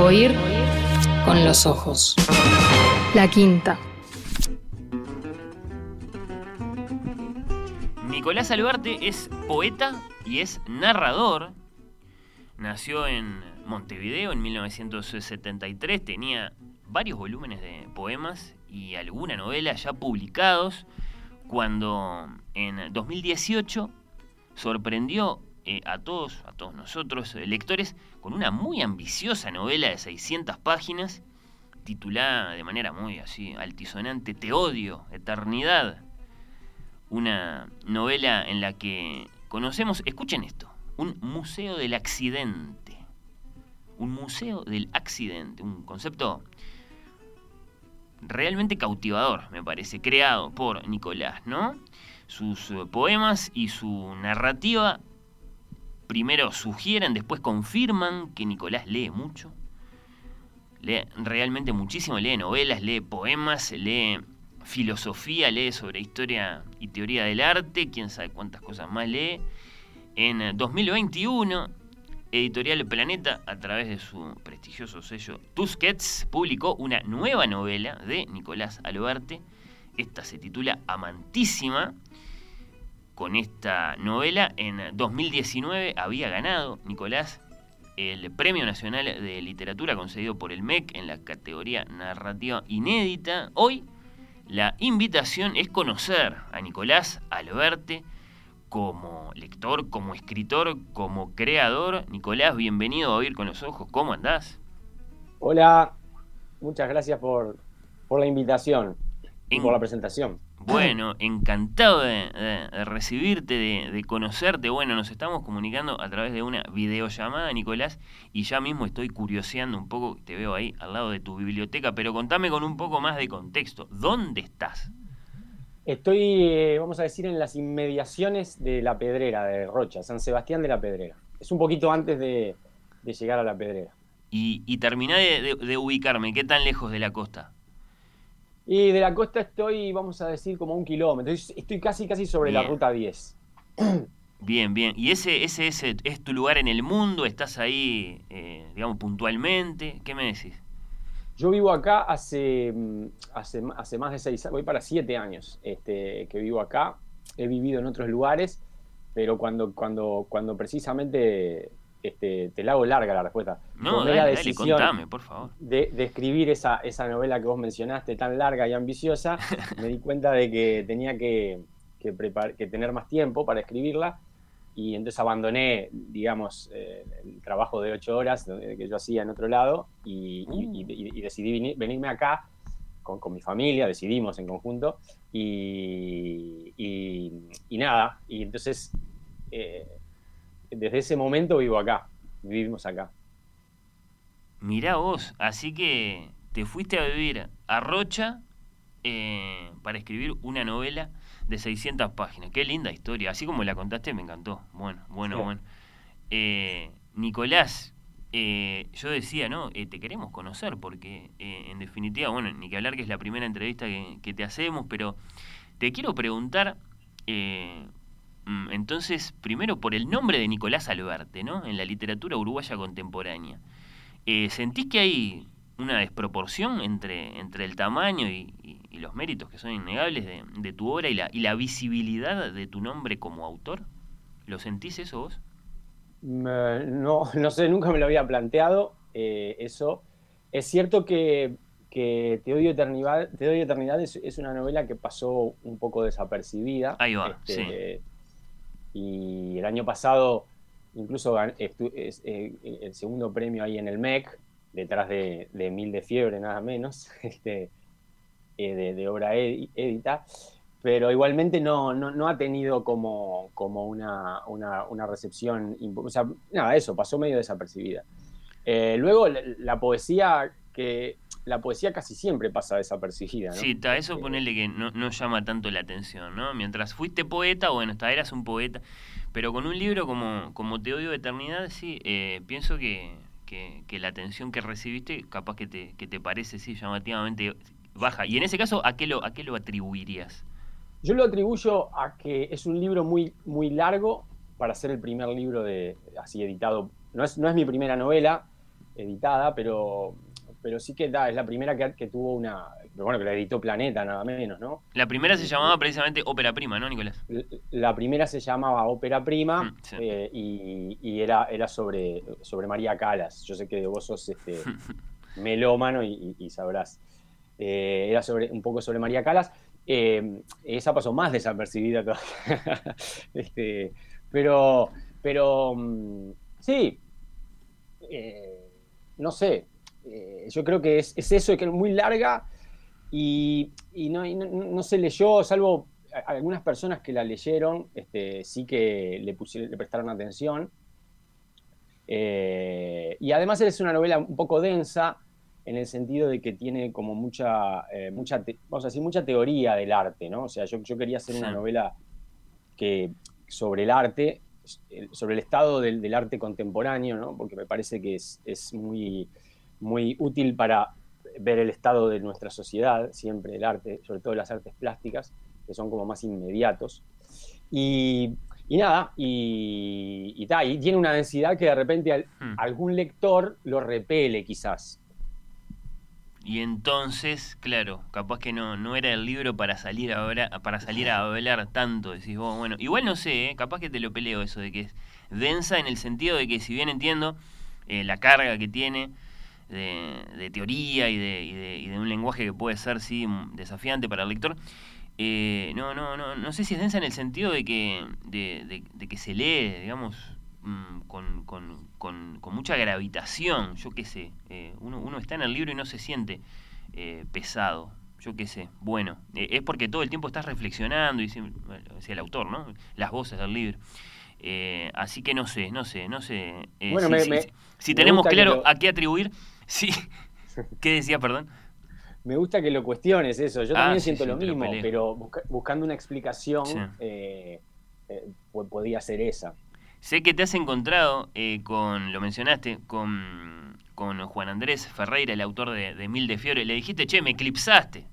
Oír con los ojos. La quinta. Nicolás Albarte es poeta y es narrador. Nació en Montevideo en 1973, tenía varios volúmenes de poemas y alguna novela ya publicados, cuando en 2018 sorprendió eh, a todos, a todos nosotros, eh, lectores, con una muy ambiciosa novela de 600 páginas, titulada de manera muy así altisonante, Te odio, eternidad. Una novela en la que conocemos, escuchen esto, un museo del accidente. Un museo del accidente, un concepto realmente cautivador, me parece, creado por Nicolás, ¿no? Sus eh, poemas y su narrativa primero sugieren, después confirman que Nicolás lee mucho. Lee realmente muchísimo, lee novelas, lee poemas, lee filosofía, lee sobre historia y teoría del arte, quién sabe cuántas cosas más lee. En 2021, Editorial Planeta, a través de su prestigioso sello Tusquets, publicó una nueva novela de Nicolás Albarte. Esta se titula Amantísima con esta novela. En 2019 había ganado Nicolás el Premio Nacional de Literatura concedido por el MEC en la categoría narrativa inédita. Hoy la invitación es conocer a Nicolás Alberte como lector, como escritor, como creador. Nicolás, bienvenido a Oír con los Ojos. ¿Cómo andás? Hola, muchas gracias por, la invitación y por la presentación. Bueno, encantado de, recibirte, de, conocerte. Bueno, nos estamos comunicando a través de una videollamada, Nicolás, y ya mismo estoy curioseando un poco, te veo ahí al lado de tu biblioteca, pero contame con un poco más de contexto. ¿Dónde estás? Estoy, eh, vamos a decir, en las inmediaciones de La Pedrera, de Rocha, San Sebastián de La Pedrera. Es un poquito antes de, llegar a La Pedrera. Y, y terminá de ubicarme, ¿qué tan lejos de la costa? Y de la costa estoy, vamos a decir, como un kilómetro. Estoy casi, casi sobre la ruta 10. Bien, bien. ¿Y ese, ese, es tu lugar en el mundo? ¿Estás ahí, eh, digamos, puntualmente? ¿Qué me decís? Yo vivo acá hace, mm, hace, hace más de seis, voy para siete años este, que vivo acá. He vivido en otros lugares, pero cuando, cuando, cuando precisamente este, te la hago larga la respuesta. No, dale, contame, por favor. De, escribir esa, esa novela que vos mencionaste, tan larga y ambiciosa, me di cuenta de que tenía que, que, que tener más tiempo para escribirla y entonces abandoné, digamos, eh, el trabajo de ocho horas que yo hacía en otro lado y, uh. decidí venirme acá con, con, mi familia, decidimos en conjunto y, nada, y entonces... Eh, desde ese momento vivo acá, vivimos acá. Mirá vos, así que te fuiste a vivir a Rocha eh, para escribir una novela de 600 páginas. Qué linda historia, así como la contaste me encantó. Bueno, bueno, bueno. Eh, Nicolás, eh, yo decía, ¿no? te queremos conocer porque en definitiva, bueno, ni que hablar que es la primera entrevista que, que te hacemos, pero te quiero preguntar entonces, primero por el nombre de Nicolás Albarte, ¿no? En la literatura uruguaya contemporánea. Eh, ¿Sentís que hay una desproporción entre, entre el tamaño y, los méritos que son innegables de, tu obra y la, y la visibilidad de tu nombre como autor? ¿Lo sentís eso vos? No, no sé, nunca me lo había planteado eh, eso. Es cierto que, que Te odio eternidad, Te odio eternidad es, una novela que pasó un poco desapercibida. Ahí va, este, y el año pasado incluso eh, el segundo premio ahí en el MEC, detrás de, Mil de Fiebre nada menos, este, eh, de, obra édita, pero igualmente no, no, ha tenido como, como una, una, recepción, o sea, nada, eso, pasó medio desapercibida. Eh, luego la, poesía que la poesía casi siempre pasa desapercibida. ¿no? Sí, está, eso eh, ponele que no, llama tanto la atención, ¿no? Mientras fuiste poeta, bueno, hasta eras un poeta, pero con un libro como, como Te odio de eternidad, sí, eh, pienso que, la atención que recibiste capaz que te, que te parece, sí, llamativamente baja. Y en ese caso, ¿a qué lo, a qué lo atribuirías? Yo lo atribuyo a que es un libro muy, muy largo para ser el primer libro de así editado. No es, no es mi primera novela, editada, pero, pero sí que da, es la primera que, que tuvo una, bueno, que la editó Planeta, nada menos, ¿no? La primera se llamaba precisamente Ópera Prima, ¿no, Nicolás? La primera se llamaba Ópera Prima mm, eh, y, era, era sobre, sobre María Calas. Yo sé que vos sos este, melómano y, sabrás. Eh, era sobre, un poco sobre María Calas. Eh, esa pasó más desapercibida todavía. este, pero, pero mm, sí, no sé. Yo creo que es, es eso, que es muy larga y, no, se leyó, salvo algunas personas que la leyeron, este, sí que le, pusieron, le prestaron atención. Eh, y además es una novela un poco densa en el sentido de que tiene como mucha, eh, mucha vamos a decir, mucha teoría del arte, ¿no? O sea, yo, quería hacer una novela que, sobre el arte, sobre el estado del, arte contemporáneo, ¿no? Porque me parece que es, es muy, muy útil para ver el estado de nuestra sociedad, siempre el arte, sobre todo las artes plásticas, que son como más inmediatos. Y, nada, y, y, y, tiene una densidad que de repente hmm. algún lector lo repele quizás. Y entonces, claro, capaz que no, no era el libro para salir a para salir a hablar tanto, decís vos, bueno, igual no sé, ¿eh? capaz que te lo peleo eso de que es densa en el sentido de que si bien entiendo eh, la carga que tiene, de, teoría y de, y, de, un lenguaje que puede ser sí desafiante para el lector. Eh, no, no, no, no sé si es densa en el sentido de que, de, que se lee, digamos, mm, con, con, con, mucha gravitación, yo qué sé, eh, uno, uno está en el libro y no se siente eh, pesado, yo qué sé, bueno, es porque todo el tiempo estás reflexionando, y decía el autor, ¿no? Las voces del libro. así que no sé, no sé, no sé. bueno, si, tenemos claro a qué atribuir, Sí. ¿Qué decía, perdón? Me gusta que lo cuestiones eso. Yo también ah, siento lo mismo, pero buscando una explicación eh, eh, podía ser esa. Sé que te has encontrado eh, con, lo mencionaste, con, con, Juan Andrés Ferreira, el autor de, Mil de Fiore. Le dijiste, che, me eclipsaste.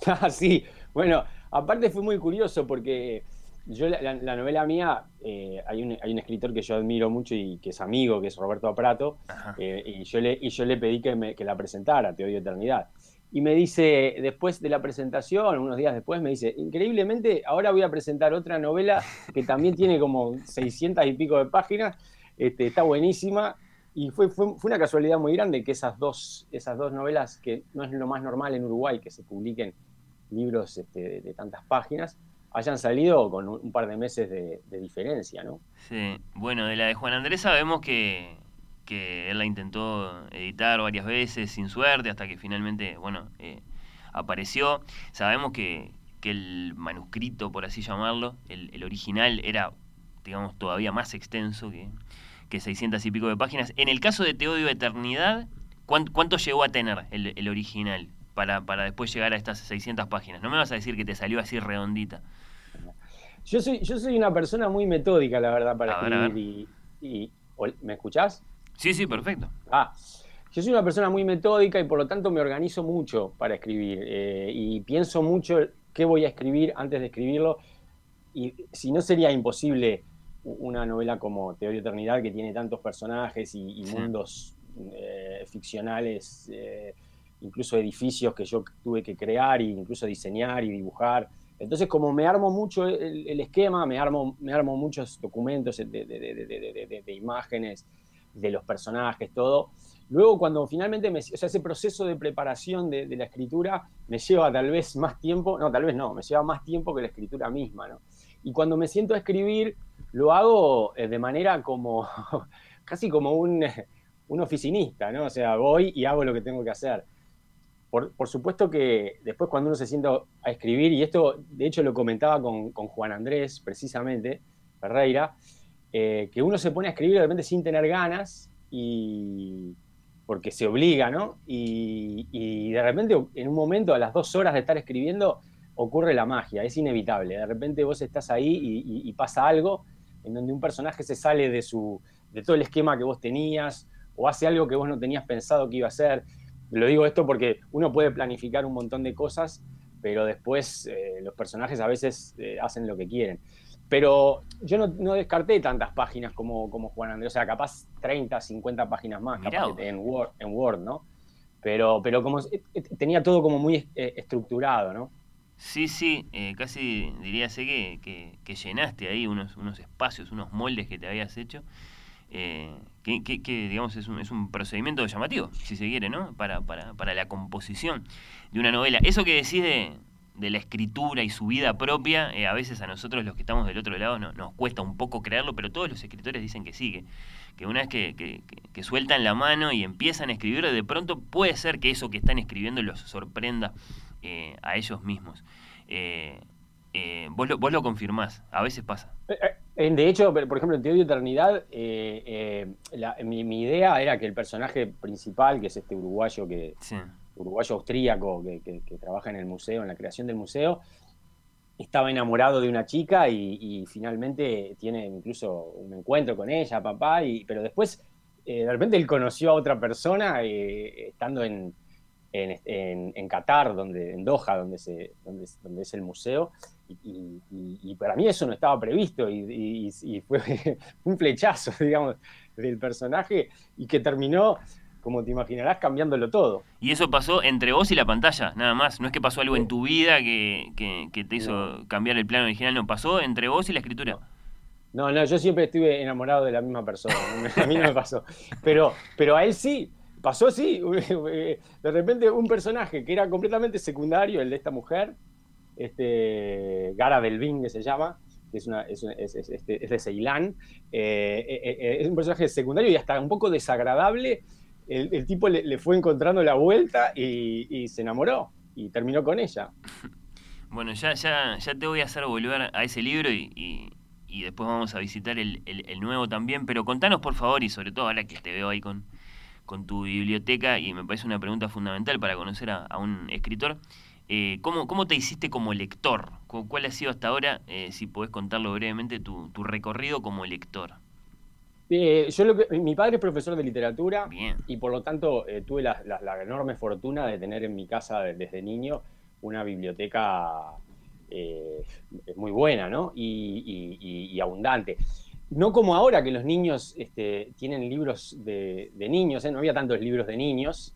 Ah, sí. Bueno, aparte fue muy curioso porque yo, la, novela mía, eh, hay, un, hay, un, escritor que yo admiro mucho y que es amigo, que es Roberto Aprato, eh, y, yo le, y yo le pedí que, me, que la presentara, Te odio eternidad. Y me dice, después de la presentación, unos días después, me dice, increíblemente, ahora voy a presentar otra novela que también tiene como 600 y pico de páginas, este, está buenísima, y fue, fue, fue, una casualidad muy grande que esas dos, esas dos novelas, que no es lo más normal en Uruguay que se publiquen libros este, de tantas páginas, hayan salido con un par de meses de, diferencia, ¿no? Sí, bueno, de la de Juan Andrés sabemos que, él la intentó editar varias veces sin suerte hasta que finalmente, bueno, eh, apareció. Sabemos que, el manuscrito, por así llamarlo, el, original era, digamos, todavía más extenso que, que 600 y pico de páginas. En el caso de Te odio eternidad, ¿cuánto, llegó a tener el, el original? Para, para, después llegar a estas 600 páginas. No me vas a decir que te salió así redondita. Yo soy, yo soy una persona muy metódica, la verdad, para escribir. Y, ¿Me escuchás? Sí, sí, perfecto. Ah, yo soy una persona muy metódica y por lo tanto me organizo mucho para escribir. Eh, y pienso mucho qué voy a escribir antes de escribirlo. Y si no sería imposible una novela como Te eternidad, que tiene tantos personajes y, mundos eh, ficcionales, eh, incluso edificios que yo tuve que crear e incluso diseñar y dibujar. Entonces, como me armo mucho el, esquema, me armo, me armo muchos documentos de, imágenes, de los personajes, todo. Luego, cuando finalmente, me, o sea, ese proceso de preparación de, la escritura me lleva tal vez más tiempo, no, tal vez no, me lleva más tiempo que la escritura misma, ¿no? Y cuando me siento a escribir, lo hago eh, de manera como, casi como un, un oficinista, ¿no? O sea, voy y hago lo que tengo que hacer. Por, supuesto que después cuando uno se sienta a escribir, y esto de hecho lo comentaba con, Juan Andrés precisamente, Ferreira, eh, que uno se pone a escribir de repente sin tener ganas y porque se obliga, ¿no? Y, de repente en un momento, a las dos horas de estar escribiendo, ocurre la magia, es inevitable. De repente vos estás ahí y, pasa algo en donde un personaje se sale de, su, de todo el esquema que vos tenías o hace algo que vos no tenías pensado que iba a hacer. Lo digo esto porque uno puede planificar un montón de cosas, pero después eh, los personajes a veces eh, hacen lo que quieren. pero yo no, descarté tantas páginas como, como Juan Andrés, o sea, capaz 30, 50 páginas más en, Word, en Word, ¿no? Pero, pero como tenía todo como muy estructurado, ¿no? Sí, sí, casi diría sé que, que, llenaste ahí unos, unos espacios, unos moldes que te habías hecho eh, que, digamos es un, es un, procedimiento llamativo, si se quiere, ¿no? Para, para, para la composición de una novela. Eso que decís de, la escritura y su vida propia, eh, a veces a nosotros los que estamos del otro lado nos cuesta un poco creerlo, pero todos los escritores dicen que sí, que, una vez que, que, sueltan la mano y empiezan a escribir, de pronto puede ser que eso que están escribiendo los sorprenda eh, a ellos mismos. Eh, vos, lo, vos lo confirmás, a veces pasa. Eh, eh, de hecho, por ejemplo, en Teoría de Eternidad, mi, idea era que el personaje principal, que es este uruguayo que uruguayo austríaco que, trabaja en el museo, en la creación del museo, estaba enamorado de una chica y, finalmente tiene incluso un encuentro con ella, papá, y, pero después de repente él conoció a otra persona estando en, en, Qatar, donde, en Doha, donde, se, donde, donde es el museo, y, para mí eso no estaba previsto y, fue un flechazo, digamos, del personaje y que terminó, como te imaginarás, cambiándolo todo. Y eso pasó entre vos y la pantalla, nada más. No es que pasó algo en tu vida que, te hizo cambiar el plano original, no, pasó entre vos y la escritura. No, no, yo siempre estuve enamorado de la misma persona, a mí no me pasó. Pero, pero a él sí, pasó así. De repente un personaje que era completamente secundario, el de esta mujer, este, Gara Belvin, que se llama, que es, una, es, este, de Ceilán. Eh, eh, eh, es un personaje secundario y hasta un poco desagradable. El, tipo le, fue encontrando la vuelta y, se enamoró y terminó con ella. Bueno, ya, ya, ya te voy a hacer volver a ese libro y, después vamos a visitar el, nuevo también. Pero contanos, por favor, y sobre todo ahora que te veo ahí con, con tu biblioteca, y me parece una pregunta fundamental para conocer a un escritor. Eh, ¿cómo, te hiciste como lector? ¿Cuál ha sido hasta ahora, eh, si podés contarlo brevemente, tu, recorrido como lector? Eh, yo lo mi padre es profesor de literatura y por lo tanto tuve la, enorme fortuna de tener en mi casa desde niño una biblioteca muy buena ¿no? y, abundante. No como ahora que los niños este, tienen libros de, de niños, no había tantos libros de niños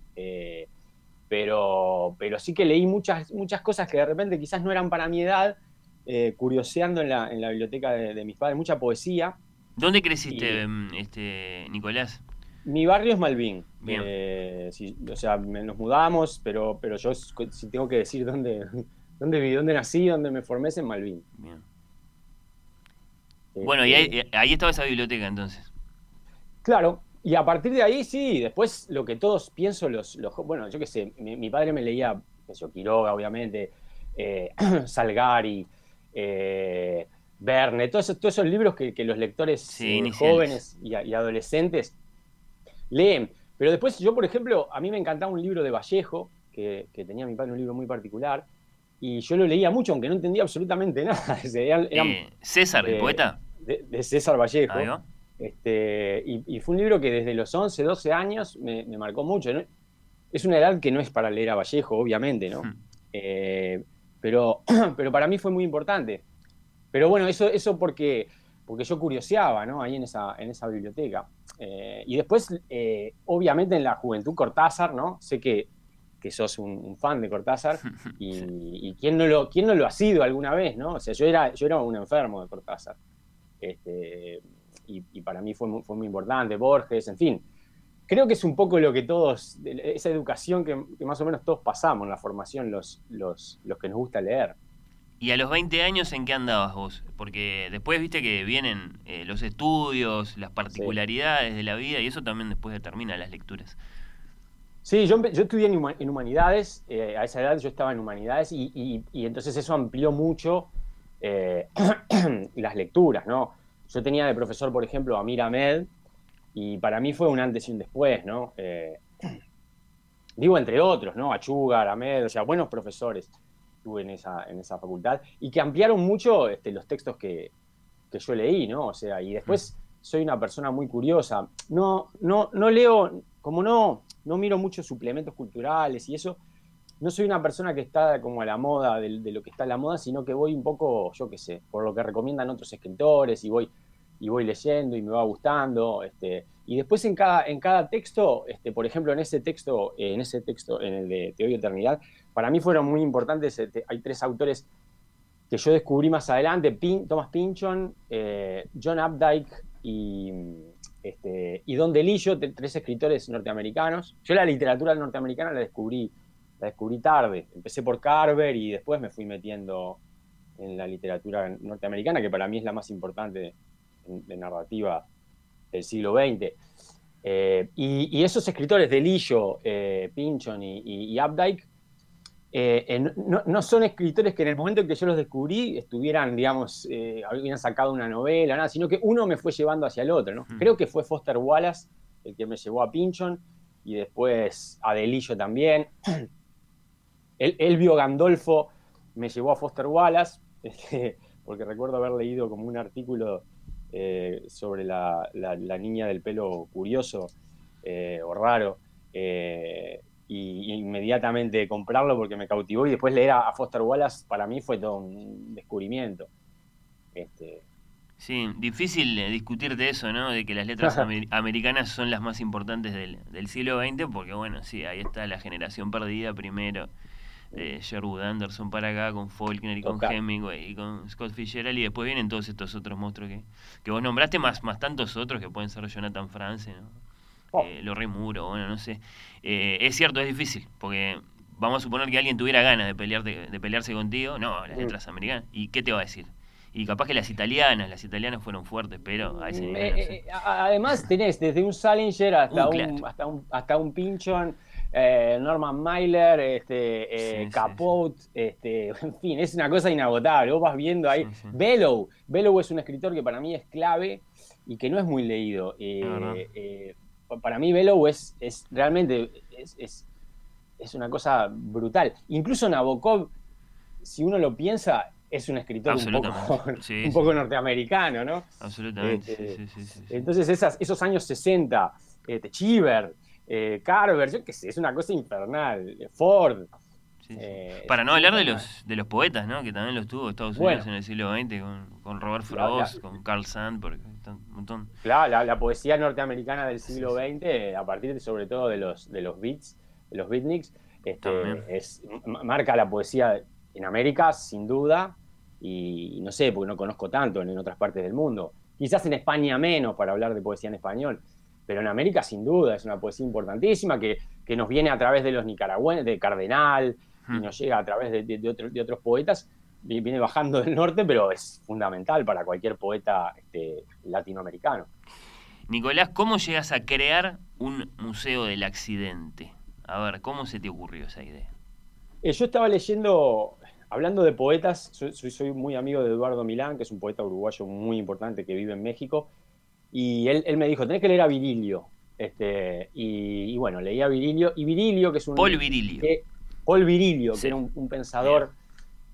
pero, pero sí que leí muchas, muchas cosas que de repente quizás no eran para mi edad, eh, curioseando en la, en la biblioteca de, mis padres, mucha poesía. ¿Dónde creciste, em, este, Nicolás? Mi barrio es Malvin. Eh, o sea, nos mudamos, pero, pero yo si tengo que decir dónde, dónde viví, dónde nací, dónde me formé es en Malvin. Bien. bueno, y ahí, eh, ahí estaba esa biblioteca entonces. Claro, y a partir de ahí, sí, después lo que todos pienso, los, los bueno, yo qué sé, mi, padre me leía, eso, Quiroga, obviamente, eh, Salgari, eh, Verne, todos, todos esos libros que, los lectores eh, jóvenes y, adolescentes leen. Pero después yo, por ejemplo, a mí me encantaba un libro de Vallejo, que, tenía mi padre un libro muy particular, y yo lo leía mucho, aunque no entendía absolutamente nada. César, el poeta. De, de César Vallejo. Este, y, fue un libro que desde los 11, 12 años me, marcó mucho. Es una edad que no es para leer a Vallejo, obviamente, ¿no? Hmm. Eh, pero, pero para mí fue muy importante. Pero bueno, eso, eso porque, porque yo curioseaba, ¿no? Ahí en esa, en esa biblioteca. Eh, y después, eh, obviamente, en la juventud Cortázar, ¿no? Sé que, que sos un, fan de Cortázar y, ¿quién, no lo, quién no lo ha sido alguna vez, ¿no? O sea, yo era, yo era un enfermo de Cortázar. Este, y, para mí fue, fue muy importante, Borges, en fin. Creo que es un poco lo que todos, esa educación que, más o menos todos pasamos en la formación, los, los, los que nos gusta leer. ¿Y a los 20 años en qué andabas vos? Porque después viste que vienen eh, los estudios, las particularidades de la vida y eso también después determina las lecturas. Sí, yo, yo estudié en, humanidades, eh, a esa edad yo estaba en humanidades y, y, entonces eso amplió mucho eh, las lecturas, ¿no? Yo tenía de profesor, por ejemplo, a Amir Ahmed, y para mí fue un antes y un después, ¿no? Eh, digo, entre otros, ¿no? Achugar, Ahmed, o sea, buenos profesores tuve en esa, en esa facultad, y que ampliaron mucho este, los textos que, yo leí, ¿no? O sea, y después soy una persona muy curiosa. No, no, no leo, como no, no miro muchos suplementos culturales y eso, no soy una persona que está como a la moda de, lo que está a la moda, sino que voy un poco, yo qué sé, por lo que recomiendan otros escritores y voy, y voy leyendo y me va gustando. Este, y después en cada, en cada texto, este, por ejemplo, en ese texto, en ese texto, en el de Te eternidad, para mí fueron muy importantes. Este, hay tres autores que yo descubrí más adelante, Thomas Pynchon, eh, John Updike y, este, y Don DeLillo, tres escritores norteamericanos. Yo la literatura norteamericana la descubrí la descubrí tarde. Empecé por Carver y después me fui metiendo en la literatura norteamericana, que para mí es la más importante de narrativa del siglo XX. Eh, y, esos escritores de Lillo, eh, Pinchon y, Updike, eh, no, son escritores que en el momento en que yo los descubrí estuvieran, digamos, hubieran sacado una novela, nada, sino que uno me fue llevando hacia el otro. ¿no? Creo que fue Foster Wallace el que me llevó a Pinchon y después a Delillo también. Elvio Gandolfo me llevó a Foster Wallace, este, porque recuerdo haber leído como un artículo eh, sobre la, niña del pelo curioso eh, o raro, eh, y, inmediatamente comprarlo porque me cautivó y después leer a, Foster Wallace para mí fue todo un descubrimiento. Este, Sí, difícil discutir de eso, ¿no? De que las letras americanas son las más importantes del, del, siglo XX, porque bueno, sí, ahí está la generación perdida primero, de Sherwood Anderson para acá, con Faulkner y con Hemingway y con Scott Fitzgerald, y después vienen todos estos otros monstruos que, que vos nombraste, más, más tantos otros que pueden ser Jonathan France, ¿no? Oh. Eh, Muro, bueno, no sé. Eh, es cierto, es difícil, porque vamos a suponer que alguien tuviera ganas de, pelear, de, pelearse contigo, no, las mm. letras americanas, ¿y qué te va a decir? Y capaz que las italianas, las italianas fueron fuertes, pero a ese nivel, eh, Además tenés desde un Salinger hasta, un, hasta, un, hasta un Pinchon eh, Norman Mailer, este, eh, Capote, este, en fin, es una cosa inagotable. Vos vas viendo ahí. Bellow, Bellow es un escritor que para mí es clave y que no es muy leído. Eh, para mí Bellow es, es realmente es, una cosa brutal. Incluso Nabokov, si uno lo piensa, es un escritor un poco, un poco, norteamericano, ¿no? Absolutamente. Este, entonces esos años 60, este, Chiver, eh, Carver, yo qué sé, es una cosa infernal. Ford. Eh, Para no hablar de los de los poetas, ¿no? Que también los tuvo Estados Unidos en el siglo XX con, Robert Frost, con Carl Sandburg, un montón. Claro, la, poesía norteamericana del siglo XX, a partir sobre todo de los de los beats, de los beatniks, este, es, marca la poesía en América, sin duda, y no sé, porque no conozco tanto en otras partes del mundo. Quizás en España menos para hablar de poesía en español, pero en América sin duda es una poesía importantísima que, nos viene a través de los nicaragüenses, de Cardenal, y nos llega a través de, de, otros poetas, viene bajando del norte, pero es fundamental para cualquier poeta este, latinoamericano. Nicolás, ¿cómo llegas a crear un museo del accidente? A ver, ¿cómo se te ocurrió esa idea? Eh, yo estaba leyendo, hablando de poetas, soy, soy, muy amigo de Eduardo Milán, que es un poeta uruguayo muy importante que vive en México, y él, me dijo, tenés que leer a Virilio. Este, y, bueno, leí a Virilio. Y Virilio, que es un... Paul Virilio. Paul Virilio, que era un, pensador,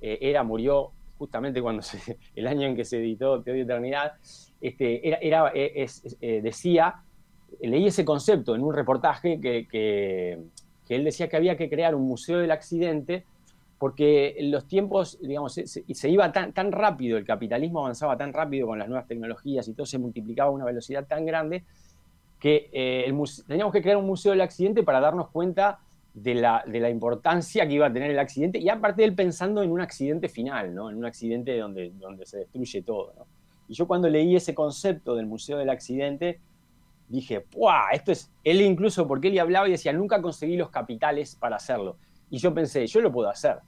eh, era, murió justamente cuando el año en que se editó Te eternidad, este, era, era eh, eh, decía, leí ese concepto en un reportaje que, que, que él decía que había que crear un museo del accidente porque los tiempos, digamos, se, iba tan, tan rápido, el capitalismo avanzaba tan rápido con las nuevas tecnologías y todo se multiplicaba a una velocidad tan grande que eh, teníamos que crear un museo del accidente para darnos cuenta de la, de la, importancia que iba a tener el accidente y aparte de él pensando en un accidente final, ¿no? en un accidente donde, donde se destruye todo. Y yo cuando leí ese concepto del museo del accidente, dije, ¡puah! Esto es, él incluso, porque él hablaba y decía, nunca conseguí los capitales para hacerlo. Y yo pensé, yo lo puedo hacer.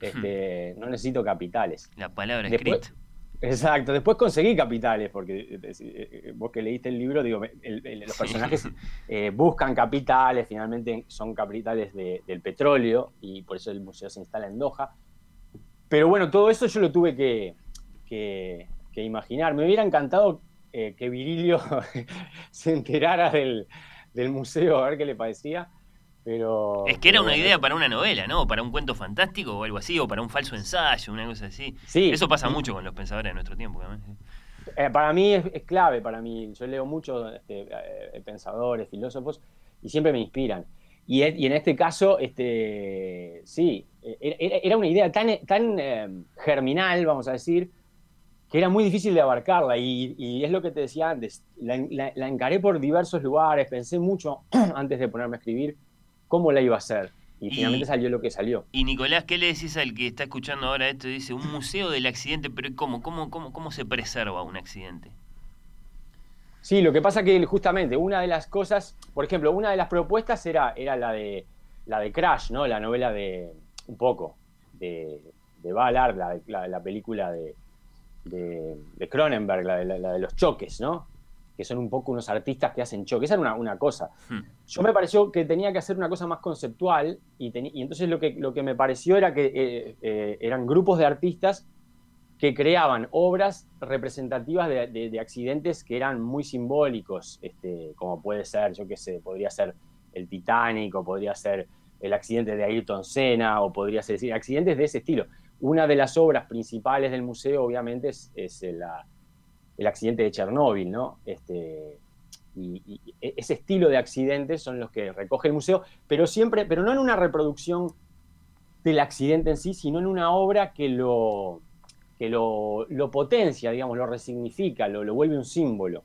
Este, no necesito capitales. La palabra escrita. Exacto, después conseguí capitales, porque eh, eh, eh, vos que leíste el libro, digo, los personajes buscan capitales, finalmente son capitales del petróleo, y por eso el museo se instala en Doha. Pero bueno, todo eso yo lo tuve que, que, imaginar. Me hubiera encantado que Virilio se enterara del, del museo, a ver qué le parecía es que era una idea para una novela, ¿no? Para un cuento fantástico o algo así, o para un falso ensayo, una cosa así. Sí. Eso pasa mucho con los pensadores de nuestro tiempo. Eh, para mí es, clave, para mí. Yo leo muchos este, eh, pensadores, filósofos, y siempre me inspiran. Y, en este caso, este, sí, era una idea tan, tan em, germinal, vamos a decir, que era muy difícil de abarcarla. Y, es lo que te decía antes, la, encaré por diversos lugares, pensé mucho antes de ponerme a escribir cómo la iba a hacer. Y, finalmente salió lo que salió. Y Nicolás, ¿qué le decís al que está escuchando ahora esto? Dice, un museo del accidente, pero ¿cómo, cómo, cómo, cómo se preserva un accidente? Sí, lo que pasa que justamente una de las cosas, por ejemplo, una de las propuestas era, era la de la de Crash, ¿no? La novela de un poco de, de Ballard, la, la, película de, de, Cronenberg, la, de los choques, ¿no? Que son un poco unos artistas que hacen choques. Esa era una, cosa. Hmm. Yo me pareció que tenía que hacer una cosa más conceptual y, y entonces lo que, lo que me pareció era que eh, eh, eran grupos de artistas que creaban obras representativas de, accidentes que eran muy simbólicos, este, como puede ser, yo qué sé, podría ser el Titanic, o podría ser el accidente de Ayrton Senna, o podría ser decir, accidentes de ese estilo. Una de las obras principales del museo, obviamente, es, el, accidente de Chernóbil, ¿no? Este, y, e, ese estilo de accidentes son los que recoge el museo, pero siempre, pero no en una reproducción del accidente en sí, sino en una obra que lo, que lo, potencia, digamos, lo resignifica, lo, lo, vuelve un símbolo.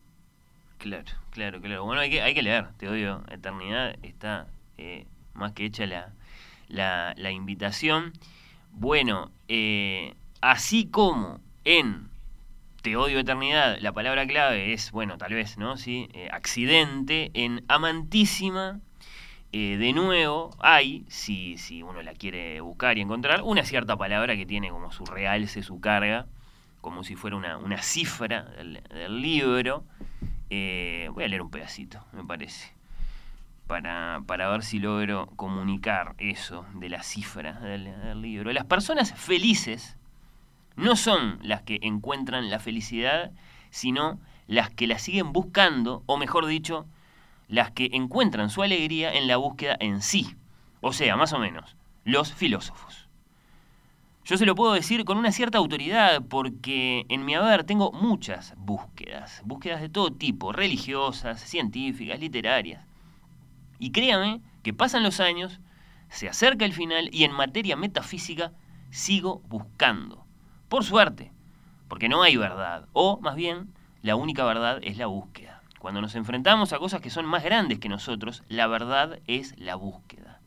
Claro, claro, claro. Bueno, hay que, hay que leer, te odio. Eternidad está eh, más que hecha la, la, la invitación. Bueno, eh, así como en Te odio eternidad, la palabra clave es, bueno, tal vez, ¿no? Sí, eh, accidente, en amantísima eh, de nuevo, hay, si, si uno la quiere buscar y encontrar, una cierta palabra que tiene como su realce, su carga, como si fuera una, cifra del, libro. Eh, voy a leer un pedacito, me parece, para, ver si logro comunicar eso de la cifra del, del libro. Las personas felices no son las que encuentran la felicidad, sino las que la siguen buscando, o mejor dicho, las que encuentran su alegría en la búsqueda en sí. O sea, más o menos, los filósofos. Yo se lo puedo decir con una cierta autoridad porque en mi haber tengo muchas búsquedas, búsquedas de todo tipo, religiosas, científicas, literarias. Y créame que pasan los años, se acerca el final y en materia metafísica sigo buscando. Por suerte, porque no hay verdad, o más bien, la única verdad es la búsqueda. Cuando nos enfrentamos a cosas que son más grandes que nosotros, la verdad es la búsqueda.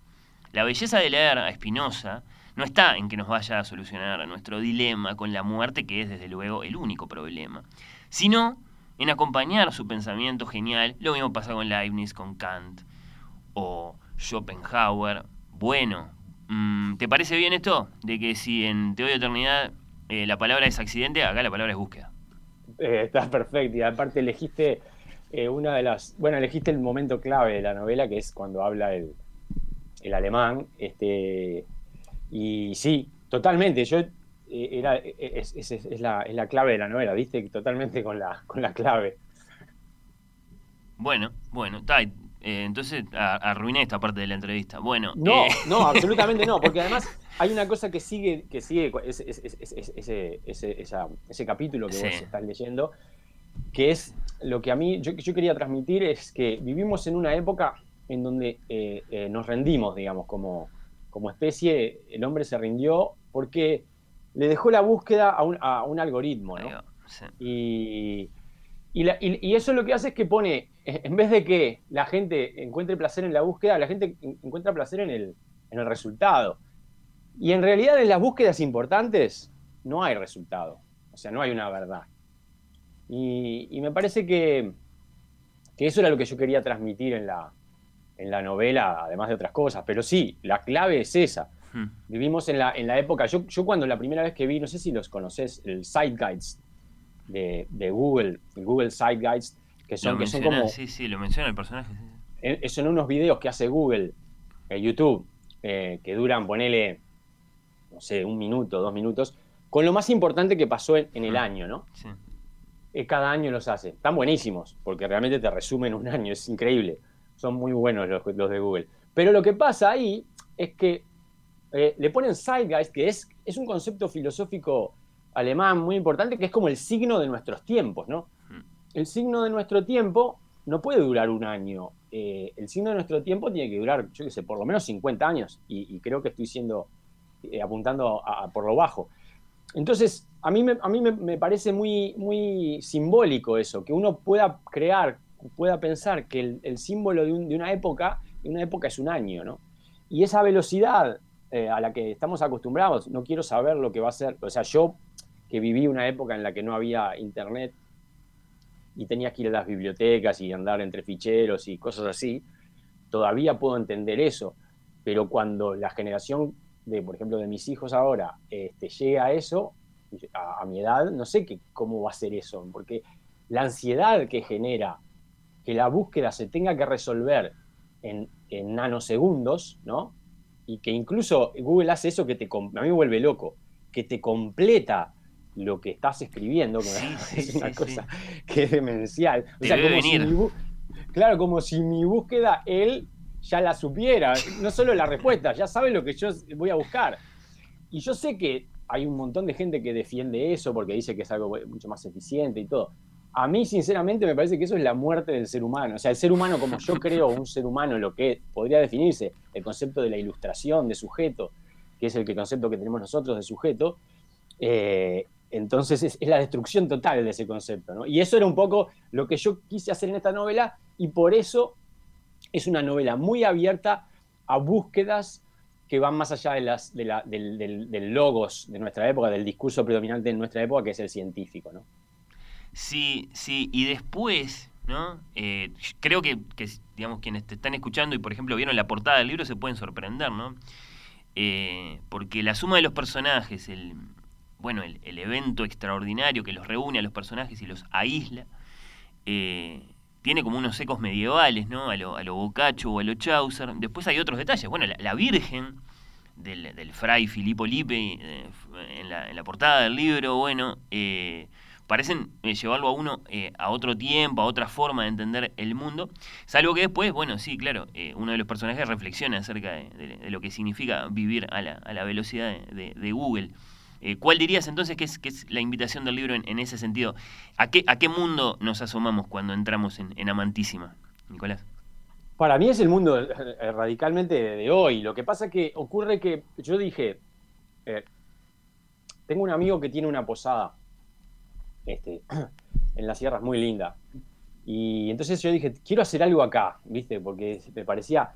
La belleza de leer a Spinoza no está en que nos vaya a solucionar nuestro dilema con la muerte, que es desde luego el único problema, sino en acompañar su pensamiento genial. Lo mismo pasa con Leibniz, con Kant o Schopenhauer. Bueno, mm, ¿te parece bien esto? De que si en Teoría de Eternidad eh, la palabra es accidente, acá la palabra es búsqueda. Eh, está perfecto y aparte elegiste eh, una de las. Bueno, elegiste el momento clave de la novela, que es cuando habla el, el alemán. Este, y sí, totalmente. Yo era, es, es, es, la, es la clave de la novela, ¿viste? Totalmente con la, con la clave. Bueno, bueno, está. Eh, entonces arruiné esta parte de la entrevista. Bueno. No, no, absolutamente no, porque además hay una cosa que sigue, que sigue ese, ese, ese capítulo que vos estás leyendo, que es lo que a mí yo, quería transmitir es que vivimos en una época en donde eh, eh, nos rendimos, digamos, como, como especie, el hombre se rindió porque le dejó la búsqueda a un, a un algoritmo, ¿no? Y, y, eso lo que hace es que pone, en vez de que la gente encuentre placer en la búsqueda, la gente encuentra placer en el, en el resultado. Y en realidad en las búsquedas importantes no hay resultado, o sea, no hay una verdad. Y, me parece que, eso era lo que yo quería transmitir en la, en la novela, además de otras cosas. Pero sí, la clave es esa. Hmm. Vivimos en la, en la época, yo, yo cuando la primera vez que vi, no sé si los conoces, el Site Guides de, Google, el Google Site Guides, que son, que son como... Sí, sí, lo menciona el personaje. Son unos videos que hace Google, en YouTube, eh, que duran, ponele, no sé, un minuto, dos minutos, con lo más importante que pasó en, en el hmm. año, ¿no? Sí. Eh, cada año los hace. Están buenísimos, porque realmente te resumen un año, es increíble. Son muy buenos los, de Google. Pero lo que pasa ahí es que eh, le ponen Zeitgeist, que es, es un concepto filosófico alemán muy importante, que es como el signo de nuestros tiempos, ¿no? El signo de nuestro tiempo no puede durar un año. eh, el signo de nuestro tiempo tiene que durar, yo qué sé, por lo menos 50 años, y, creo que estoy siendo, eh, apuntando por lo bajo. Entonces, a mí, me, a mí me, parece muy, muy simbólico eso, que uno pueda crear, pueda pensar que el, símbolo de, una época, una época es un año, ¿no? Y esa velocidad eh, a la que estamos acostumbrados, no quiero saber lo que va a ser, o sea, yo que viví una época en la que no había internet y tenías que ir a las bibliotecas y andar entre ficheros y cosas así, todavía puedo entender eso, pero cuando la generación de, por ejemplo, de mis hijos ahora este, llega a eso, a, mi edad, no sé qué, cómo va a ser eso, porque la ansiedad que genera que la búsqueda se tenga que resolver en, nanosegundos, ¿no? Y que incluso Google hace eso que te, a mí me vuelve loco, que te completa lo que estás escribiendo, que es una cosa que es demencial. O sea, como si mi, claro, como si mi búsqueda él ya la supiera, no solo la respuesta, ya sabe lo que yo voy a buscar. Y yo sé que hay un montón de gente que defiende eso porque dice que es algo mucho más eficiente y todo. A mí, sinceramente, me parece que eso es la muerte del ser humano. O sea, el ser humano, como yo creo, un ser humano, lo que podría definirse, el concepto de la ilustración, de sujeto, que es el concepto que tenemos nosotros de sujeto, eh, entonces es, la destrucción total de ese concepto. ¿no? Y eso era un poco lo que yo quise hacer en esta novela y por eso es una novela muy abierta a búsquedas que van más allá de las, del, logos de nuestra época, del discurso predominante en nuestra época, que es el científico. ¿no? Sí, sí, y después, ¿no? Eh, creo que, digamos, quienes te están escuchando y, por ejemplo, vieron la portada del libro se pueden sorprender, ¿no? Eh, porque la suma de los personajes, el, bueno, el, evento extraordinario que los reúne a los personajes y los aísla, eh, tiene como unos ecos medievales, ¿no? A lo, a lo Boccaccio o a lo Chaucer. Después hay otros detalles. Bueno, la, Virgen del, del, fray Filippo Lippe eh, en, la, en, la, portada del libro, bueno, eh, parecen llevarlo a uno a otro tiempo, a otra forma de entender el mundo. Salvo que después, bueno, sí, claro, uno de los personajes reflexiona acerca de, lo que significa vivir a la, a la velocidad de Google. Eh, ¿Cuál dirías entonces que es, la invitación del libro en, ese sentido? ¿A qué, ¿A qué mundo nos asomamos cuando entramos en, Amantísima, Nicolás? Para mí es el mundo eh, radicalmente de, hoy. Lo que pasa es que ocurre que yo dije, eh, tengo un amigo que tiene una posada este, en las sierras muy linda. Y entonces yo dije, quiero hacer algo acá, ¿viste? Porque me parecía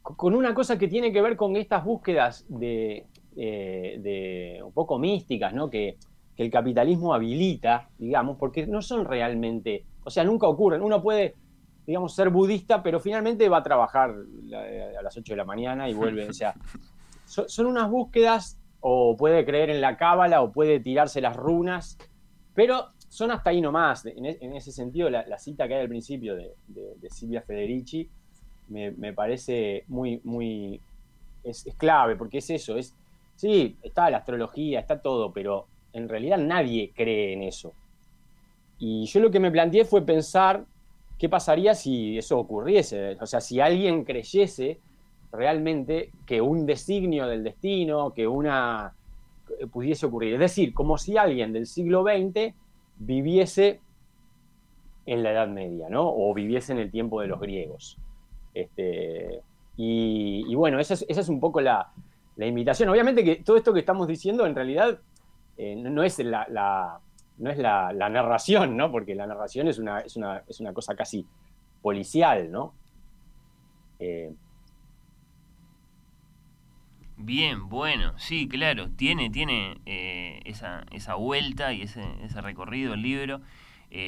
con una cosa que tiene que ver con estas búsquedas de, eh, de, un poco místicas, ¿no? Que, el capitalismo habilita, digamos, porque no son realmente, o sea, nunca ocurren. Uno puede, digamos, ser budista, pero finalmente va a trabajar a las 8 de la mañana y vuelve. O sea, son, unas búsquedas, o puede creer en la cábala, o puede tirarse las runas, pero son hasta ahí nomás. En, e, ese sentido, la, cita que hay al principio de, Silvia Federici me, parece muy, muy, es, es, clave, porque es eso, es Sí, está la astrología, está todo, pero en realidad nadie cree en eso. Y yo lo que me planteé fue pensar qué pasaría si eso ocurriese. O sea, si alguien creyese realmente que un designio del destino, que una pudiese ocurrir. Es decir, como si alguien del siglo XX viviese en la Edad Media, ¿no? O viviese en el tiempo de los griegos. Este, y, bueno, esa es, un poco la, la invitación. Obviamente que todo esto que estamos diciendo en realidad eh, no es la, no es la, narración, ¿no? Porque la narración es una, es una, cosa casi policial, ¿no? Eh, Bien, bueno, sí, claro, tiene, tiene eh, esa, esa, vuelta y ese, ese, recorrido el libro.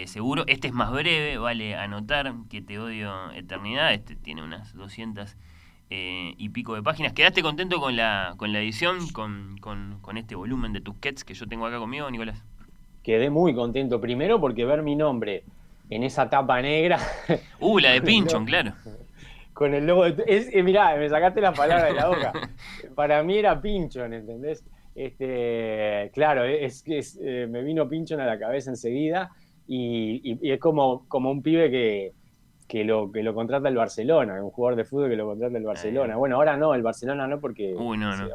seguro, este es más breve, vale anotar que Te odio eternidad, este tiene unas 200 eh, y pico de páginas. ¿Quedaste contento con la, con la edición, con, con, este volumen de Tusquets que yo tengo acá conmigo, Nicolás? Quedé muy contento, primero porque ver mi nombre en esa tapa negra. Uh, la de Pinchon, claro. Con el logo de. Es, eh, mirá, me sacaste la palabra de la boca. Para mí era Pinchon, ¿entendés? Este, claro, es que eh, me vino Pinchon a la cabeza enseguida y, y, es como, como un pibe que, que lo, que lo contrata el Barcelona, un jugador de fútbol que lo contrata el Barcelona. Bueno, ahora no, el Barcelona no, porque ahora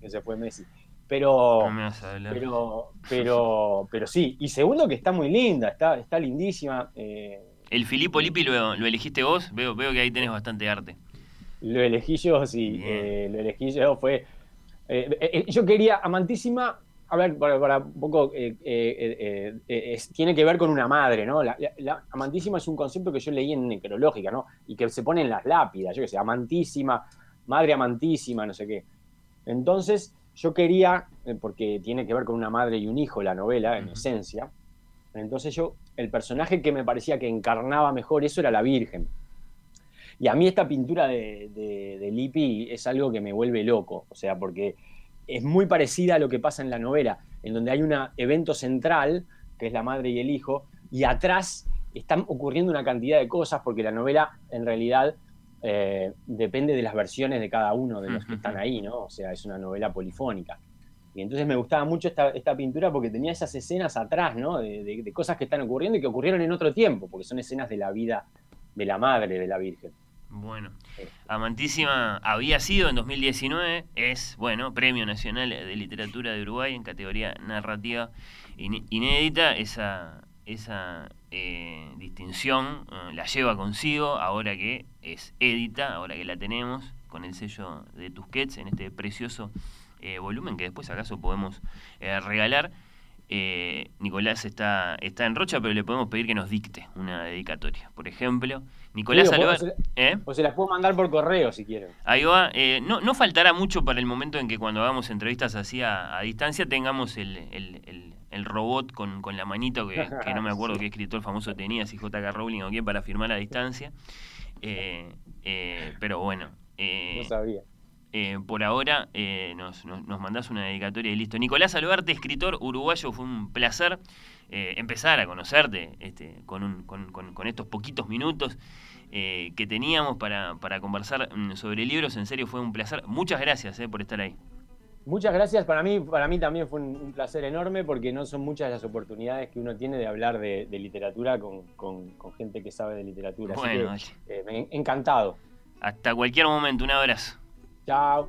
que se, fue Messi. Pero, pero, pero, pero sí. Y segundo, que está muy linda, está, está lindísima. Eh, El Filippo Lippi lo, lo elegiste vos, veo, veo que ahí tenés bastante arte. Lo elegí yo, sí, eh, lo elegí yo, fue... eh, eh, yo quería, amantísima, a ver, para, para un poco, eh, eh, eh, es- tiene que ver con una madre, ¿no? La, la- la- amantísima es un concepto que yo leí en necrológica, ¿no? Y que se pone en las lápidas, yo qué sé, amantísima, madre amantísima, no sé qué. Entonces, yo quería, porque tiene que ver con una madre y un hijo la novela, en esencia, entonces yo, el personaje que me parecía que encarnaba mejor eso era la Virgen. Y a mí esta pintura de, de, de Lippi es algo que me vuelve loco, o sea, porque es muy parecida a lo que pasa en la novela, en donde hay un evento central, que es la madre y el hijo, y atrás están ocurriendo una cantidad de cosas, porque la novela en realidad eh, depende de las versiones de cada uno de los que están ahí, ¿no? O sea, es una novela polifónica. Y entonces me gustaba mucho esta, esta pintura porque tenía esas escenas atrás, ¿no? De, de- de cosas que están ocurriendo y que ocurrieron en otro tiempo, porque son escenas de la vida de la madre de la Virgen. Bueno. Amantísima había sido en 2019, es, bueno, Premio Nacional de Literatura de Uruguay en categoría narrativa in- inédita. Esa, esa eh, distinción eh, la lleva consigo ahora que es édita, ahora que la tenemos con el sello de Tusquets en este precioso eh, volumen que después acaso podemos eh, regalar. Eh, Nicolás está, está en Rocha, pero le podemos pedir que nos dicte una dedicatoria. Por ejemplo, Nicolás o Alvar... ¿eh? O se las puedo mandar por correo si quieren. Ahí va. Eh, no, no faltará mucho para el momento en que cuando hagamos entrevistas así a, a distancia tengamos el, el- el- el robot con, con la manito, que, que no me acuerdo Sí. qué escritor famoso tenía, si JK Rowling o quién, para firmar a distancia. Eh, eh, pero bueno. eh, No sabía. eh, por ahora eh, nos, nos, nos mandás una dedicatoria y listo. Nicolás Albarte, escritor uruguayo, fue un placer eh, empezar a conocerte este, con, un- con- con- con estos poquitos minutos eh, que teníamos para, para conversar mm, sobre libros. En serio, fue un placer. Muchas gracias eh, por estar ahí. Muchas gracias. Para mí, para mí también fue un, un placer enorme porque no son muchas las oportunidades que uno tiene de hablar de, de literatura con, con- con gente que sabe de literatura. Así Bueno, que, eh, encantado. hasta cualquier momento. Un abrazo. Chao.